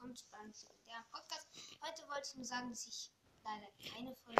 willkommen zu einem Podcast. Heute wollte ich nur sagen, dass ich leider keine Folge